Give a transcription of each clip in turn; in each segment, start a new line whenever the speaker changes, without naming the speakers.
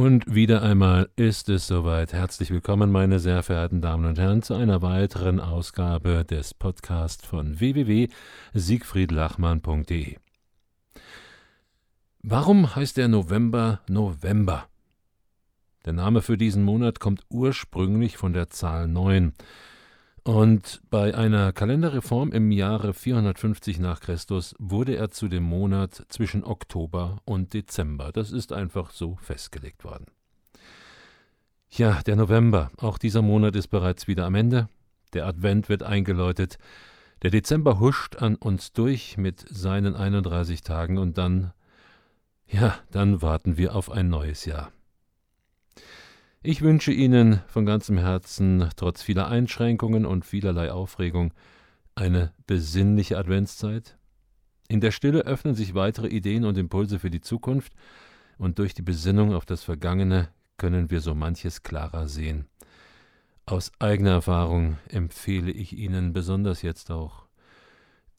Und wieder einmal ist es soweit. Herzlich willkommen, meine sehr verehrten Damen und Herren, zu einer weiteren Ausgabe des Podcasts von www.siegfriedlachmann.de. Warum heißt der November November? Der Name für diesen Monat kommt ursprünglich von der Zahl 9. Und bei einer Kalenderreform im Jahre 450 nach Christus wurde er zu dem Monat zwischen Oktober und Dezember. Das ist einfach so festgelegt worden. Ja, der November, auch dieser Monat ist bereits wieder am Ende. Der Advent wird eingeläutet. Der Dezember huscht an uns durch mit seinen 31 Tagen und dann, ja, dann warten wir auf ein neues Jahr. Ich wünsche Ihnen von ganzem Herzen, trotz vieler Einschränkungen und vielerlei Aufregung, eine besinnliche Adventszeit. In der Stille öffnen sich weitere Ideen und Impulse für die Zukunft, und durch die Besinnung auf das Vergangene können wir so manches klarer sehen. Aus eigener Erfahrung empfehle ich Ihnen besonders jetzt auch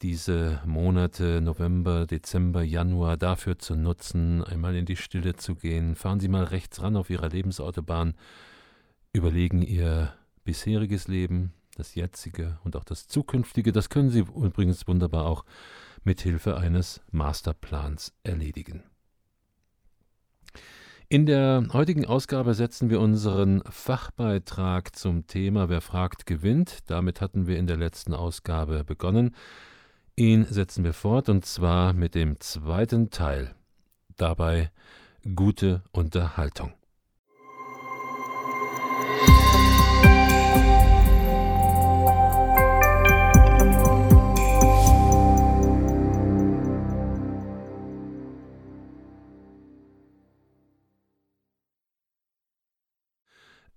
diese Monate November, Dezember, Januar dafür zu nutzen, einmal in die Stille zu gehen. Fahren Sie mal rechts ran auf Ihrer Lebensautobahn, überlegen Ihr bisheriges Leben, das jetzige und auch das zukünftige. Das können Sie übrigens wunderbar auch mit Hilfe eines Masterplans erledigen. In der heutigen Ausgabe setzen wir unseren Fachbeitrag zum Thema Wer fragt, gewinnt. Damit hatten wir in der letzten Ausgabe begonnen. Ihn setzen wir fort und zwar mit dem zweiten Teil. Dabei gute Unterhaltung.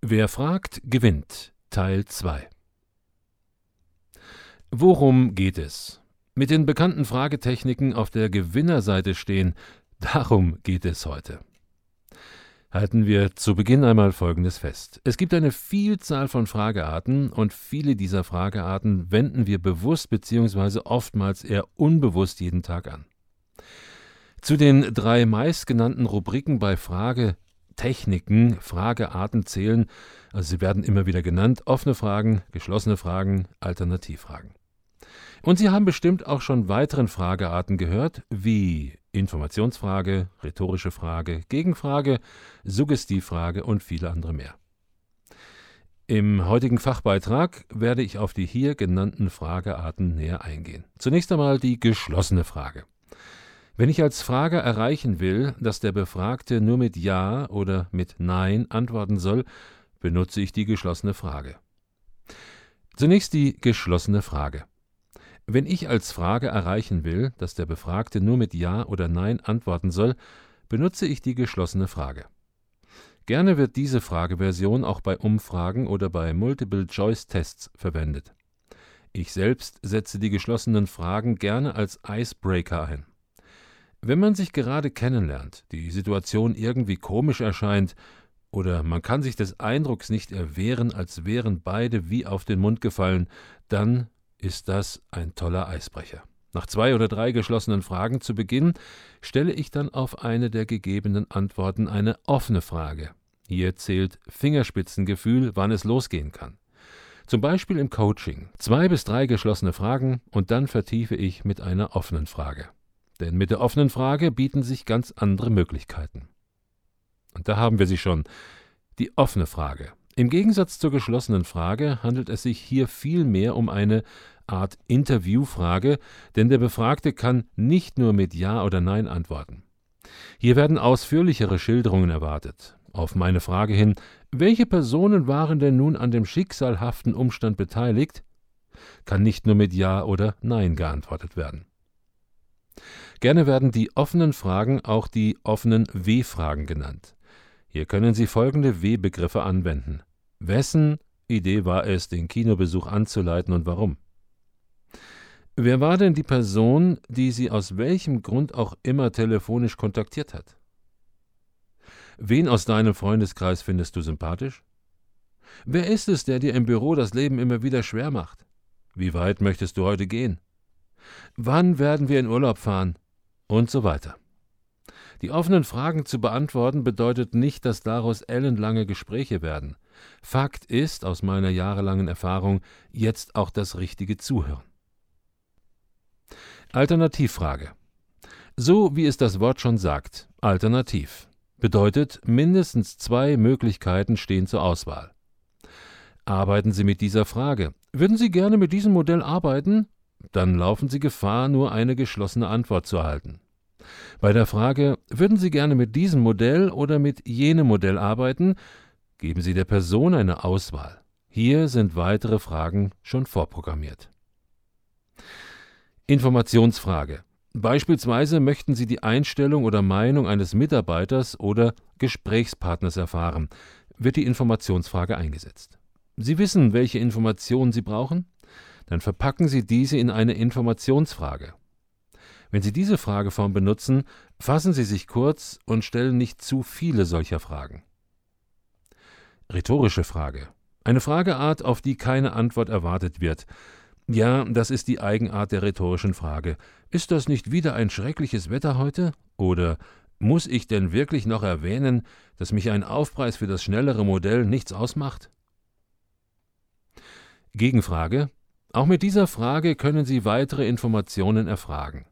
Wer fragt, gewinnt. Teil 2 Worum geht es? Mit den bekannten Fragetechniken auf der Gewinnerseite stehen. Darum geht es heute. Halten wir zu Beginn einmal Folgendes fest. Es gibt eine Vielzahl von Fragearten und viele dieser Fragearten wenden wir bewusst bzw. oftmals eher unbewusst jeden Tag an. Zu den drei meistgenannten Rubriken bei Fragetechniken, Fragearten zählen, also sie werden immer wieder genannt, offene Fragen, geschlossene Fragen, Alternativfragen. Und Sie haben bestimmt auch schon weiteren Fragearten gehört, wie Informationsfrage, rhetorische Frage, Gegenfrage, Suggestivfrage und viele andere mehr. Im heutigen Fachbeitrag werde ich auf die hier genannten Fragearten näher eingehen. Zunächst einmal die geschlossene Frage. Wenn ich als Frager erreichen will, dass der Befragte nur mit Ja oder mit Nein antworten soll, benutze ich die geschlossene Frage. Zunächst die geschlossene Frage. Wenn ich als Frage erreichen will, dass der Befragte nur mit Ja oder Nein antworten soll, benutze ich die geschlossene Frage. Gerne wird diese Frageversion auch bei Umfragen oder bei Multiple-Choice-Tests verwendet. Ich selbst setze die geschlossenen Fragen gerne als Icebreaker ein. Wenn man sich gerade kennenlernt, die Situation irgendwie komisch erscheint oder man kann sich des Eindrucks nicht erwehren, als wären beide wie auf den Mund gefallen, dann ist das ein toller Eisbrecher. Nach zwei oder drei geschlossenen Fragen zu Beginn stelle ich dann auf eine der gegebenen Antworten eine offene Frage. Hier zählt Fingerspitzengefühl, wann es losgehen kann. Zum Beispiel im Coaching. Zwei bis drei geschlossene Fragen und dann vertiefe ich mit einer offenen Frage. Denn mit der offenen Frage bieten sich ganz andere Möglichkeiten. Und da haben wir sie schon. Die offene Frage. Im Gegensatz zur geschlossenen Frage handelt es sich hier vielmehr um eine Art Interviewfrage, denn der Befragte kann nicht nur mit Ja oder Nein antworten. Hier werden ausführlichere Schilderungen erwartet. Auf meine Frage hin, welche Personen waren denn nun an dem schicksalhaften Umstand beteiligt, kann nicht nur mit Ja oder Nein geantwortet werden. Gerne werden die offenen Fragen auch die offenen W-Fragen genannt. Hier können Sie folgende W-Begriffe anwenden. Wessen Idee war es, den Kinobesuch anzuleiten und warum? Wer war denn die Person, die Sie aus welchem Grund auch immer telefonisch kontaktiert hat? Wen aus deinem Freundeskreis findest du sympathisch? Wer ist es, der dir im Büro das Leben immer wieder schwer macht? Wie weit möchtest du heute gehen? Wann werden wir in Urlaub fahren? Und so weiter. Die offenen Fragen zu beantworten bedeutet nicht, dass daraus ellenlange Gespräche werden. Fakt ist, aus meiner jahrelangen Erfahrung, jetzt auch das richtige Zuhören. Alternativfrage. So wie es das Wort schon sagt, alternativ, bedeutet, mindestens zwei Möglichkeiten stehen zur Auswahl. Arbeiten Sie mit dieser Frage. Würden Sie gerne mit diesem Modell arbeiten? Dann laufen Sie Gefahr, nur eine geschlossene Antwort zu erhalten. Bei der Frage, würden Sie gerne mit diesem Modell oder mit jenem Modell arbeiten, geben Sie der Person eine Auswahl. Hier sind weitere Fragen schon vorprogrammiert. Informationsfrage. Beispielsweise möchten Sie die Einstellung oder Meinung eines Mitarbeiters oder Gesprächspartners erfahren, wird die Informationsfrage eingesetzt. Sie wissen, welche Informationen Sie brauchen? Dann verpacken Sie diese in eine Informationsfrage. Wenn Sie diese Frageform benutzen, fassen Sie sich kurz und stellen nicht zu viele solcher Fragen. Rhetorische Frage. Eine Frageart, auf die keine Antwort erwartet wird. Ja, das ist die Eigenart der rhetorischen Frage. Ist das nicht wieder ein schreckliches Wetter heute? Oder muss ich denn wirklich noch erwähnen, dass mich ein Aufpreis für das schnellere Modell nichts ausmacht? Gegenfrage. Auch mit dieser Frage können Sie weitere Informationen erfragen.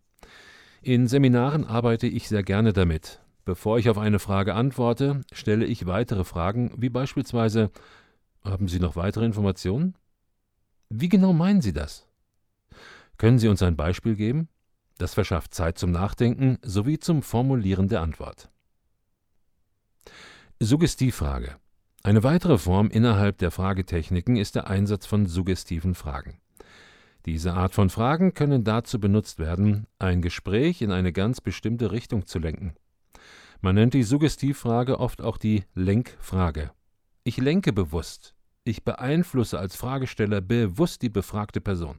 In Seminaren arbeite ich sehr gerne damit. Bevor ich auf eine Frage antworte, stelle ich weitere Fragen, wie beispielsweise Haben Sie noch weitere Informationen? Wie genau meinen Sie das? Können Sie uns ein Beispiel geben? Das verschafft Zeit zum Nachdenken sowie zum Formulieren der Antwort. Suggestivfrage. Eine weitere Form innerhalb der Fragetechniken ist der Einsatz von suggestiven Fragen. Diese Art von Fragen können dazu benutzt werden, ein Gespräch in eine ganz bestimmte Richtung zu lenken. Man nennt die Suggestivfrage oft auch die Lenkfrage. Ich lenke bewusst. Ich beeinflusse als Fragesteller bewusst die befragte Person.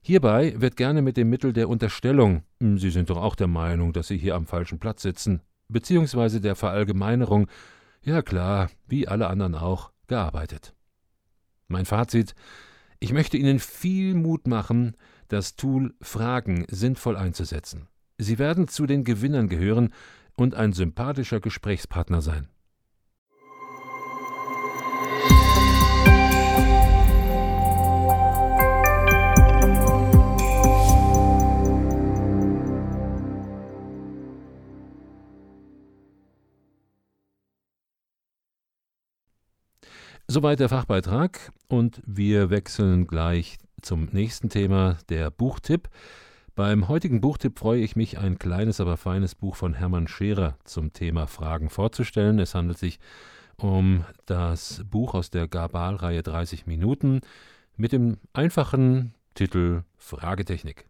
Hierbei wird gerne mit dem Mittel der Unterstellung, hm, Sie sind doch auch der Meinung, dass Sie hier am falschen Platz sitzen, beziehungsweise der Verallgemeinerung, ja klar, wie alle anderen auch, gearbeitet. Mein Fazit, ich möchte Ihnen viel Mut machen, das Tool Fragen sinnvoll einzusetzen. Sie werden zu den Gewinnern gehören und ein sympathischer Gesprächspartner sein. Soweit der Fachbeitrag und wir wechseln gleich zum nächsten Thema, der Buchtipp. Beim heutigen Buchtipp freue ich mich, ein kleines, aber feines Buch von Hermann Scherer zum Thema Fragen vorzustellen. Es handelt sich um das Buch aus der Gabal-Reihe 30 Minuten mit dem einfachen Titel Fragetechnik.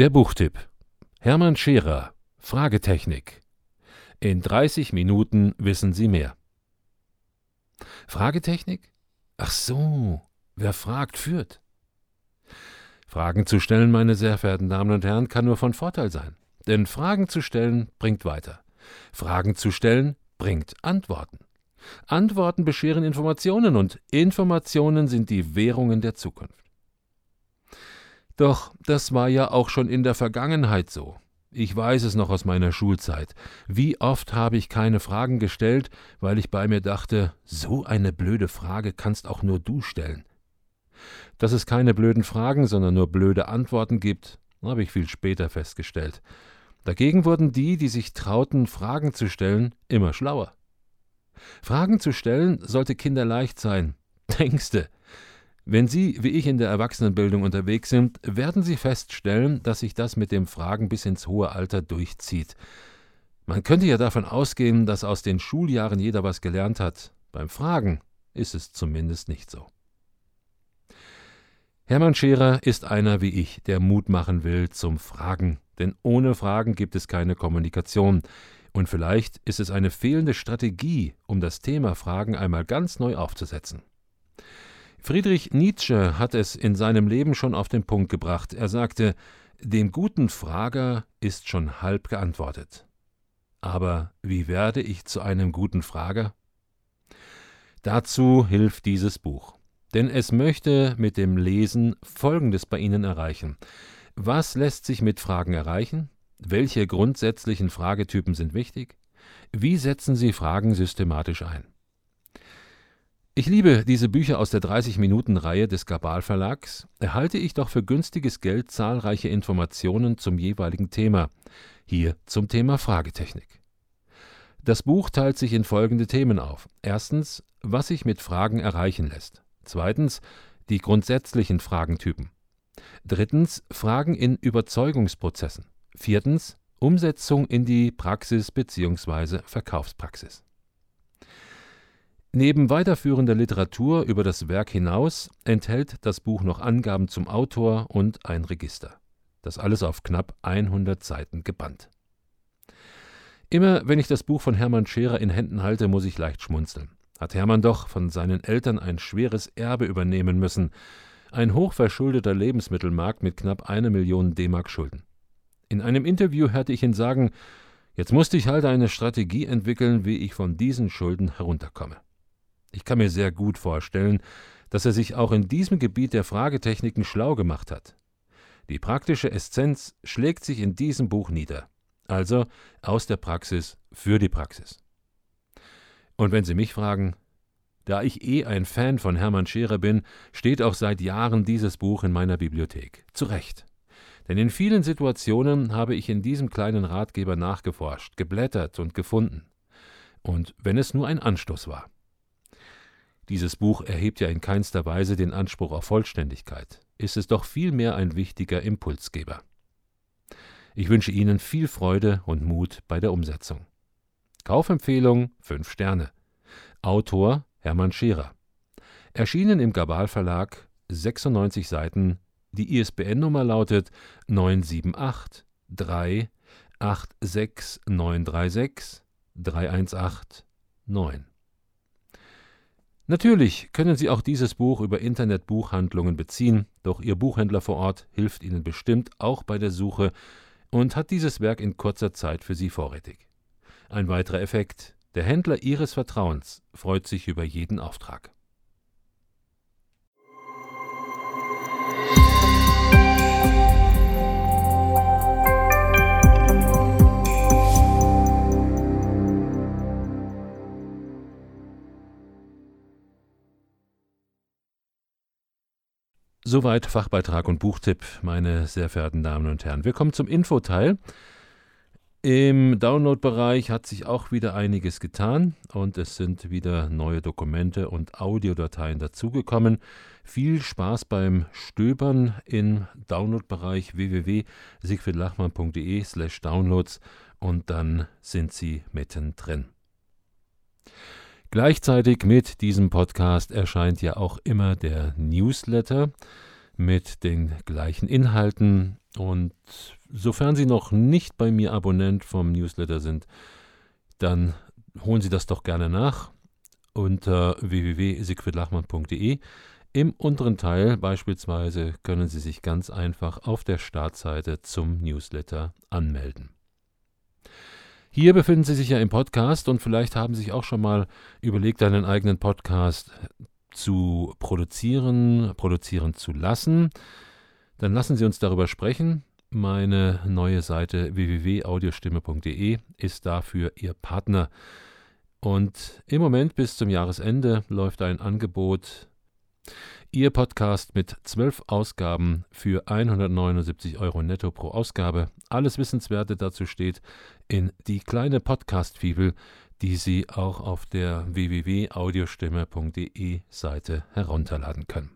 Der Buchtipp Hermann Scherer Fragetechnik In 30 Minuten wissen Sie mehr. Fragetechnik? Ach so, wer fragt, führt. Fragen zu stellen, meine sehr verehrten Damen und Herren, kann nur von Vorteil sein. Denn Fragen zu stellen bringt weiter. Fragen zu stellen bringt Antworten. Antworten bescheren Informationen und Informationen sind die Währungen der Zukunft. Doch das war ja auch schon in der Vergangenheit so. Ich weiß es noch aus meiner Schulzeit. Wie oft habe ich keine Fragen gestellt, weil ich bei mir dachte, so eine blöde Frage kannst auch nur du stellen. Dass es keine blöden Fragen, sondern nur blöde Antworten gibt, habe ich viel später festgestellt. Dagegen wurden die, die sich trauten, Fragen zu stellen, immer schlauer. Fragen zu stellen sollte kinderleicht sein. Denkste, wenn Sie, wie ich, in der Erwachsenenbildung unterwegs sind, werden Sie feststellen, dass sich das mit dem Fragen bis ins hohe Alter durchzieht. Man könnte ja davon ausgehen, dass aus den Schuljahren jeder was gelernt hat. Beim Fragen ist es zumindest nicht so. Hermann Scherer ist einer wie ich, der Mut machen will zum Fragen, denn ohne Fragen gibt es keine Kommunikation. Und vielleicht ist es eine fehlende Strategie, um das Thema Fragen einmal ganz neu aufzusetzen. Friedrich Nietzsche hat es in seinem Leben schon auf den Punkt gebracht. Er sagte, dem guten Frager ist schon halb geantwortet. Aber wie werde ich zu einem guten Frager? Dazu hilft dieses Buch. Denn es möchte mit dem Lesen Folgendes bei Ihnen erreichen. Was lässt sich mit Fragen erreichen? Welche grundsätzlichen Fragetypen sind wichtig? Wie setzen Sie Fragen systematisch ein? Ich liebe diese Bücher aus der 30-Minuten-Reihe des Gabal Verlags, erhalte ich doch für günstiges Geld zahlreiche Informationen zum jeweiligen Thema. Hier zum Thema Fragetechnik. Das Buch teilt sich in folgende Themen auf. Erstens, was sich mit Fragen erreichen lässt. Zweitens, die grundsätzlichen Fragentypen. Drittens, Fragen in Überzeugungsprozessen. Viertens, Umsetzung in die Praxis bzw. Verkaufspraxis. Neben weiterführender Literatur über das Werk hinaus enthält das Buch noch Angaben zum Autor und ein Register. Das alles auf knapp 100 Seiten gebannt. Immer wenn ich das Buch von Hermann Scherer in Händen halte, muss ich leicht schmunzeln. Hat Hermann doch von seinen Eltern ein schweres Erbe übernehmen müssen. Ein hochverschuldeter Lebensmittelmarkt mit knapp einer Million D-Mark Schulden. In einem Interview hörte ich ihn sagen, jetzt musste ich halt eine Strategie entwickeln, wie ich von diesen Schulden herunterkomme. Ich kann mir sehr gut vorstellen, dass er sich auch in diesem Gebiet der Fragetechniken schlau gemacht hat. Die praktische Essenz schlägt sich in diesem Buch nieder. Also aus der Praxis für die Praxis. Und wenn Sie mich fragen, da ich eh ein Fan von Hermann Scherer bin, steht auch seit Jahren dieses Buch in meiner Bibliothek. Zu Recht. Denn in vielen Situationen habe ich in diesem kleinen Ratgeber nachgeforscht, geblättert und gefunden. Und wenn es nur ein Anstoß war. Dieses Buch erhebt ja in keinster Weise den Anspruch auf Vollständigkeit, ist es doch vielmehr ein wichtiger Impulsgeber. Ich wünsche Ihnen viel Freude und Mut bei der Umsetzung. Kaufempfehlung 5 Sterne. Autor Hermann Scherer. Erschienen im Gabal Verlag, 96 Seiten. Die ISBN-Nummer lautet 978 3 86 936 318 9. Natürlich können Sie auch dieses Buch über Internetbuchhandlungen beziehen, doch Ihr Buchhändler vor Ort hilft Ihnen bestimmt auch bei der Suche und hat dieses Werk in kurzer Zeit für Sie vorrätig. Ein weiterer Effekt, der Händler Ihres Vertrauens freut sich über jeden Auftrag. Soweit Fachbeitrag und Buchtipp, meine sehr verehrten Damen und Herren. Wir kommen zum Infoteil. Im Download-Bereich hat sich auch wieder einiges getan und es sind wieder neue Dokumente und Audiodateien dazugekommen. Viel Spaß beim Stöbern im Download-Bereich www.siegfriedlachmann.de slash downloads und dann sind Sie mittendrin. Gleichzeitig mit diesem Podcast erscheint ja auch immer der Newsletter mit den gleichen Inhalten. Und sofern Sie noch nicht bei mir Abonnent vom Newsletter sind, dann holen Sie das doch gerne nach unter www.siegfriedlachmann.de. Im unteren Teil beispielsweise können Sie sich ganz einfach auf der Startseite zum Newsletter anmelden. Hier befinden Sie sich ja im Podcast und vielleicht haben Sie sich auch schon mal überlegt, einen eigenen Podcast zu produzieren, produzieren zu lassen. Dann lassen Sie uns darüber sprechen. Meine neue Seite www.audiostimme.de ist dafür Ihr Partner. Und im Moment bis zum Jahresende läuft ein Angebot Ihr Podcast mit zwölf Ausgaben für 179 Euro netto pro Ausgabe. Alles Wissenswerte dazu steht in die kleine Podcast-Fibel, die Sie auch auf der www.audiostimme.de Seite herunterladen können.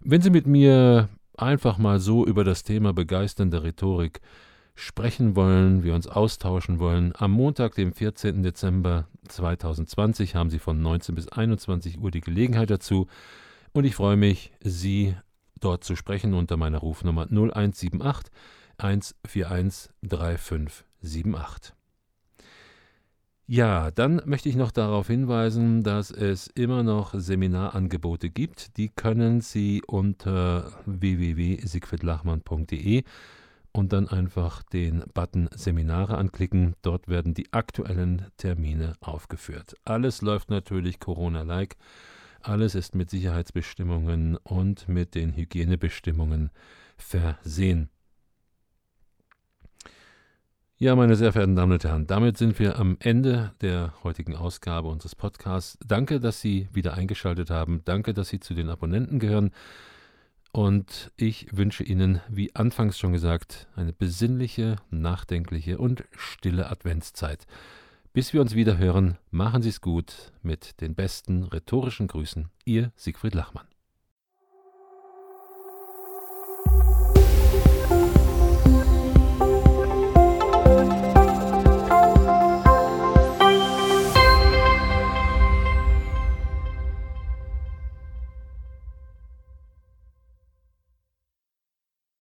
Wenn Sie mit mir einfach mal so über das Thema begeisternde Rhetorik sprechen wollen, wir uns austauschen wollen, am Montag, dem 14. Dezember 2020 haben Sie von 19 bis 21 Uhr die Gelegenheit dazu. Und ich freue mich, Sie dort zu sprechen unter meiner Rufnummer 0178 141 3578. Ja, dann möchte ich noch darauf hinweisen, dass es immer noch Seminarangebote gibt. Die können Sie unter www.siegfriedlachmann.de und dann einfach den Button Seminare anklicken. Dort werden die aktuellen Termine aufgeführt. Alles läuft natürlich Corona-like. Alles ist mit Sicherheitsbestimmungen und mit den Hygienebestimmungen versehen. Ja, meine sehr verehrten Damen und Herren, damit sind wir am Ende der heutigen Ausgabe unseres Podcasts. Danke, dass Sie wieder eingeschaltet haben. Danke, dass Sie zu den Abonnenten gehören. Und ich wünsche Ihnen, wie anfangs schon gesagt, eine besinnliche, nachdenkliche und stille Adventszeit. Bis wir uns wieder hören, machen Sie es gut mit den besten rhetorischen Grüßen. Ihr Siegfried Lachmann.